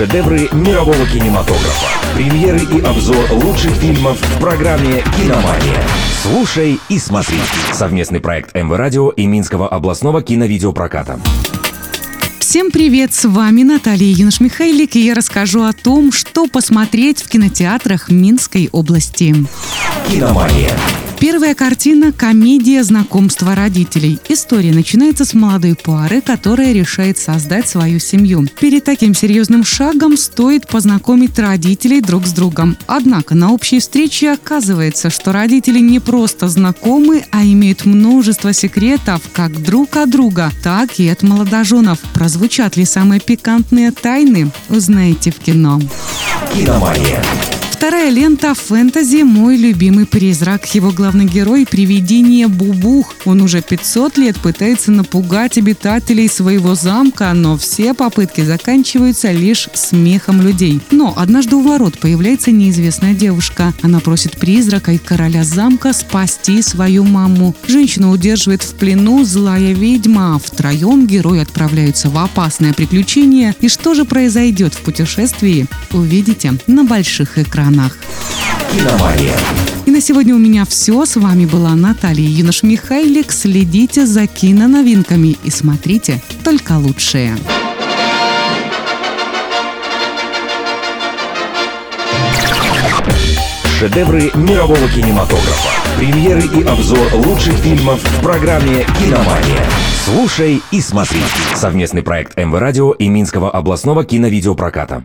Шедевры мирового кинематографа. Премьеры и обзор лучших фильмов в программе «Киномания». Слушай и смотри. Совместный проект МВ Радио и Минского областного киновидеопроката. Всем привет, с вами Наталья Юнош-Михайлик, и я расскажу о том, что посмотреть в кинотеатрах Минской области. «Киномания». Первая картина – комедия знакомства родителей. История начинается с молодой пары, которая решает создать свою семью. Перед таким серьезным шагом стоит познакомить родителей друг с другом. Однако на общей встрече оказывается, что родители не просто знакомы, а имеют множество секретов как друг от друга, так и от молодоженов. Прозвучат ли самые пикантные тайны, узнаете в кино. «Киномания». Вторая лента фэнтези «Мой любимый призрак». Его главный герой – привидение Бубух. Он уже 500 лет пытается напугать обитателей своего замка, но все попытки заканчиваются лишь смехом людей. Но однажды у ворот появляется неизвестная девушка. Она просит призрака и короля замка спасти свою маму. Женщину удерживает в плену злая ведьма. Втроем герои отправляются в опасное приключение. И что же произойдет в путешествии, увидите на больших экранах экранах. «Киномания». И на сегодня у меня все. С вами была Наталья Юнош-Михайлик. Следите за киноновинками и смотрите только лучшее. Шедевры мирового кинематографа. Премьеры и обзор лучших фильмов в программе «Киномания». Слушай и смотри. Совместный проект МВ Радио и Минского областного киновидеопроката.